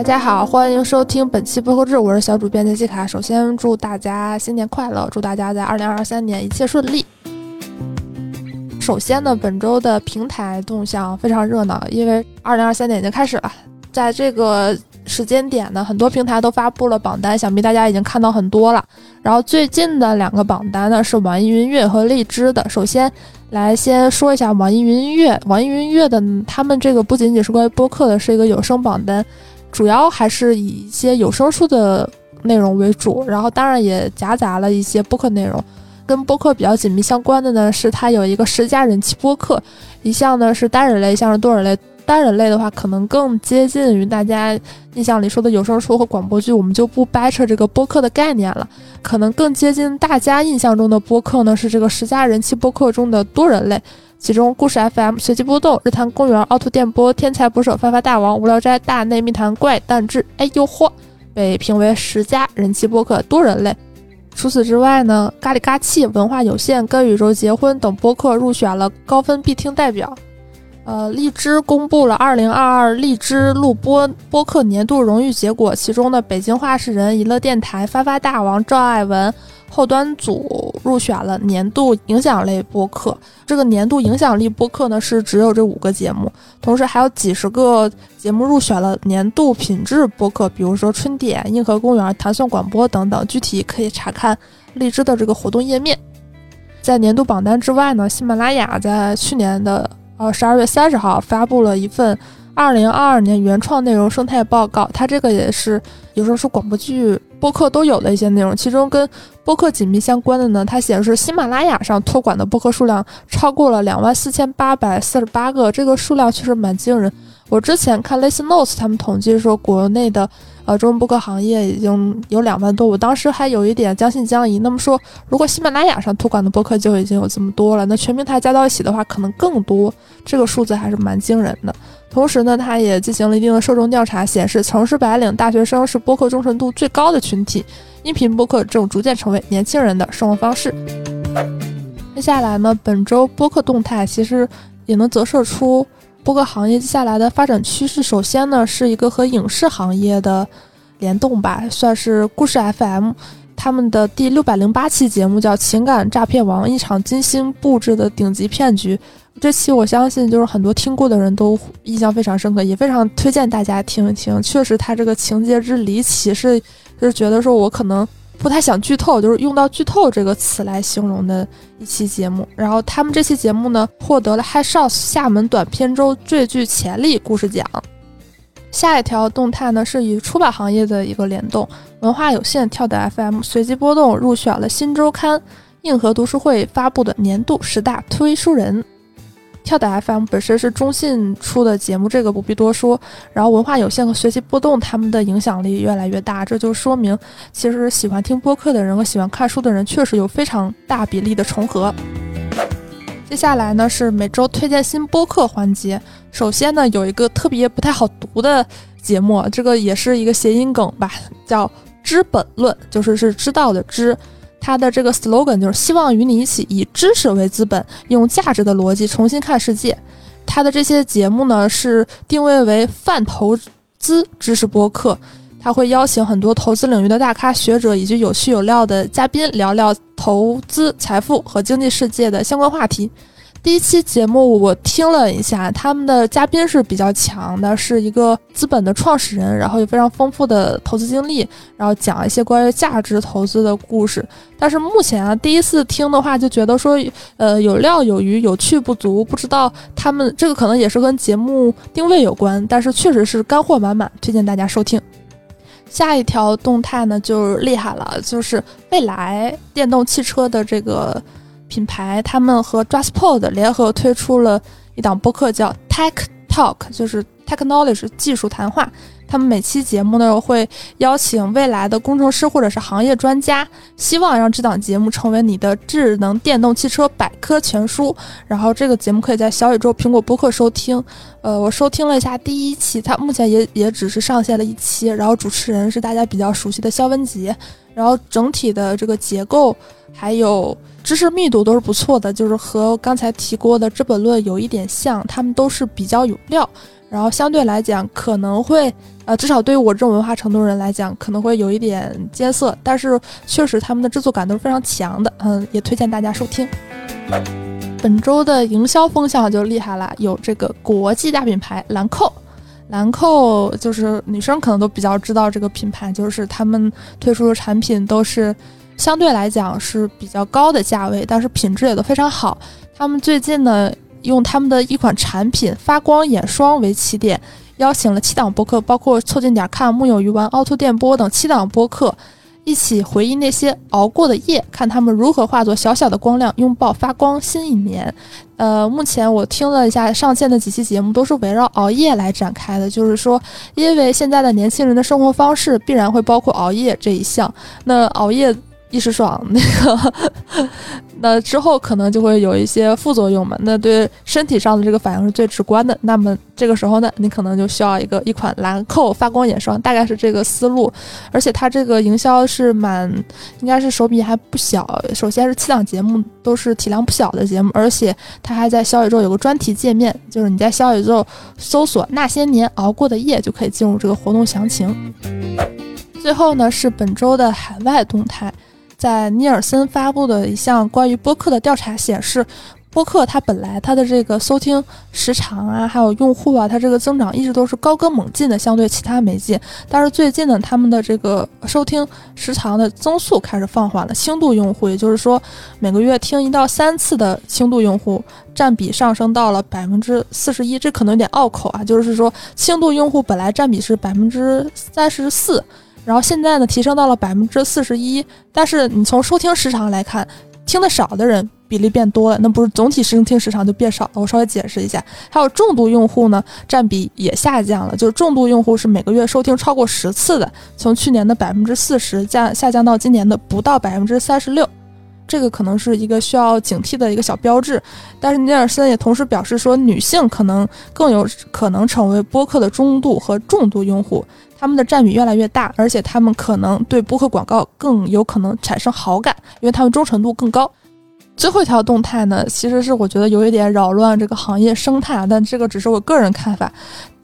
大家好，欢迎收听本期播客志，我是小主编杰西卡。首先祝大家新年快乐，祝大家在二零二三年一切顺利。首先呢，本周的平台动向非常热闹，因为二零二三年已经开始了，在这个时间点呢，很多平台都发布了榜单，想必大家已经看到很多了。然后最近的两个榜单呢是网易云音乐和荔枝的。首先来先说一下网易云音乐，网易云音乐的他们这个不仅仅是关于播客的，是一个有声榜单，主要还是以一些有声书的内容为主，然后当然也夹杂了一些播客内容。跟播客比较紧密相关的呢，是它有一个十佳人气播客，一项呢是单人类，一项是多人类。单人类的话，可能更接近于大家印象里说的有声书和广播剧，我们就不掰扯这个播客的概念了。可能更接近大家印象中的播客呢，是这个十佳人气播客中的多人类，其中故事 FM、随机波动、日坛公园、凹凸电波、天才捕手、发发大王、无聊斋、大内密谈、怪诞志，哎呦嚯，被评为十佳人气播客多人类。除此之外呢，咖喱咖气、文化有限、跟宇宙结婚等播客入选了高分必听代表。呃，荔枝公布了二零二二荔枝录播播客年度荣誉结果，其中的北京话事人、娱乐电台、发发大王、赵爱文后端组入选了年度影响类播客。这个年度影响力播客呢，是只有这五个节目，同时还有几十个节目入选了年度品质播客，比如说春点、硬核公园、弹算广播等等。具体可以查看荔枝的这个活动页面。在年度榜单之外呢，喜马拉雅在去年的。呃，十二月三十号发布了一份二零二二年原创内容生态报告，它这个也是有时候是广播剧、播客都有的一些内容。其中跟播客紧密相关的呢，它显示喜马拉雅上托管的播客数量超过了两万四千八百四十八个，这个数量确实蛮惊人。我之前看 Listen Notes 他们统计说，国内的。呃，中文播客行业已经有两万多，我当时还有一点将信将疑。那么说，如果喜马拉雅上托管的播客就已经有这么多了，那全平台加到一起的话，可能更多。这个数字还是蛮惊人的。同时呢，它也进行了一定的受众调查，显示城市白领、大学生是播客忠诚度最高的群体，音频播客正逐渐成为年轻人的生活方式。接下来呢，本周播客动态其实也能折射出。播客行业接下来的发展趋势，首先呢是一个和影视行业的联动吧，算是故事 FM 他们的第六百零八期节目叫《情感诈骗王》，一场精心布置的顶级骗局。这期我相信就是很多听过的人都印象非常深刻，也非常推荐大家听一听。确实，它这个情节之离奇是，就是觉得说我可能。不太想剧透，就是用到剧透这个词来形容的一期节目。然后他们这期节目呢，获得了 High Shots 厦门短片周最具潜力故事奖。下一条动态呢，是与出版行业的一个联动，文化有限跳的 FM 随机波动入选了新周刊硬核读书会发布的年度十大推书人。跳的 FM 本身是中信出的节目，这个不必多说。然后文化有限和学习波动，他们的影响力越来越大，这就说明其实喜欢听播客的人和喜欢看书的人确实有非常大比例的重合。接下来呢是每周推荐新播客环节。首先呢有一个特别不太好读的节目，这个也是一个谐音梗吧，叫《知本论》，就是是知道的知。它的这个 slogan 就是希望与你一起以知识为资本，用价值的逻辑重新看世界。它的这些节目呢是定位为泛投资知识播客，他会邀请很多投资领域的大咖学者以及有趣有料的嘉宾聊聊投资、财富和经济世界的相关话题。第一期节目我听了一下，他们的嘉宾是比较强的，是一个资本的创始人，然后有非常丰富的投资经历，然后讲一些关于价值投资的故事。但是目前啊，第一次听的话就觉得说，呃，有料有余，有趣不足。不知道他们这个可能也是跟节目定位有关，但是确实是干货满满，推荐大家收听。下一条动态呢就厉害了，就是未来电动汽车的这个。品牌他们和 drasspod 联合推出了一档播客，叫 Tech Talk，就是 Technology 技术谈话。他们每期节目呢会邀请未来的工程师或者是行业专家，希望让这档节目成为你的智能电动汽车百科全书。然后这个节目可以在小宇宙、苹果播客收听。呃，我收听了一下第一期，它目前也也只是上线了一期。然后主持人是大家比较熟悉的肖文杰。然后整体的这个结构还有。知识密度都是不错的，就是和刚才提过的《资本论》有一点像，他们都是比较有料。然后相对来讲可能会，呃，至少对于我这种文化程度人来讲，可能会有一点艰涩，但是确实他们的制作感都是非常强的，嗯，也推荐大家收听。本周的营销风向就厉害了，有这个国际大品牌兰蔻，兰蔻就是女生可能都比较知道这个品牌，就是他们推出的产品都是相对来讲是比较高的价位，但是品质也都非常好。他们最近呢，用他们的一款产品发光眼霜为起点，邀请了七档播客，包括凑近点儿看、木有鱼丸、凹凸电波等七档播客。一起回忆那些熬过的夜，看他们如何化作小小的光亮，拥抱发光新一年。呃，目前我听了一下上线的几期节目，都是围绕熬夜来展开的。就是说，因为现在的年轻人的生活方式必然会包括熬夜这一项，那熬夜。一时爽，那个，那之后可能就会有一些副作用嘛。那对身体上的这个反应是最直观的。那么这个时候呢，你可能就需要一个一款兰蔻发光眼霜，大概是这个思路。而且它这个营销是蛮，应该是手笔还不小。首先是七档节目都是体量不小的节目，而且它还在小宇宙有个专题界面，就是你在小宇宙搜索那些年熬过的夜，就可以进入这个活动详情。最后呢是本周的海外动态。在尼尔森发布的一项关于播客的调查显示，播客它本来它的这个收听时长啊，还有用户啊，它这个增长一直都是高歌猛进的，相对其他媒介。但是最近呢，他们的这个收听时长的增速开始放缓了，轻度用户，也就是说每个月听一到三次的轻度用户占比上升到了百分之四十一，这可能有点拗口啊，就是说轻度用户本来占比是百分之三十四。然后现在呢，提升到了百分之四十一，但是你从收听时长来看，听的少的人比例变多了，那不是总体收听时长就变少了？我稍微解释一下，还有重度用户呢，占比也下降了，就是重度用户是每个月收听超过十次的，从去年的百分之四十降下降到今年的不到百分之三十六，这个可能是一个需要警惕的一个小标志。但是尼尔森也同时表示说，女性可能更有可能成为播客的中度和重度用户。他们的占比越来越大，而且他们可能对播客广告更有可能产生好感，因为他们忠诚度更高。最后一条动态呢，其实是我觉得有一点扰乱这个行业生态，但这个只是我个人看法。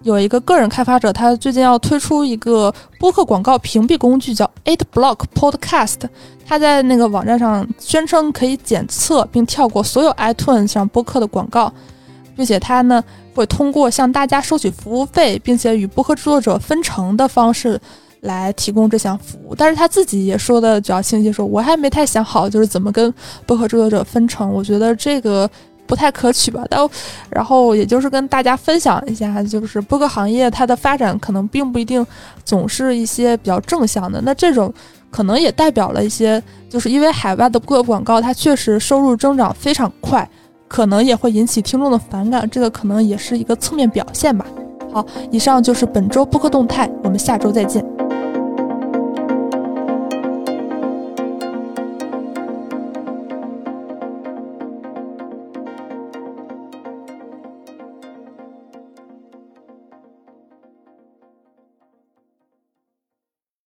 有一个个人开发者，他最近要推出一个播客广告屏蔽工具，叫 Eight Block Podcast。他在那个网站上宣称可以检测并跳过所有 iTunes 上播客的广告，并且他呢。会通过向大家收取服务费，并且与播客制作者分成的方式来提供这项服务。但是他自己也说的比较清晰，说我还没太想好，就是怎么跟播客制作者分成。我觉得这个不太可取吧。但然后也就是跟大家分享一下，就是播客行业它的发展可能并不一定总是一些比较正向的。那这种可能也代表了一些，就是因为海外的播客广告它确实收入增长非常快。可能也会引起听众的反感，这个可能也是一个侧面表现吧。好，以上就是本周播客动态，我们下周再见。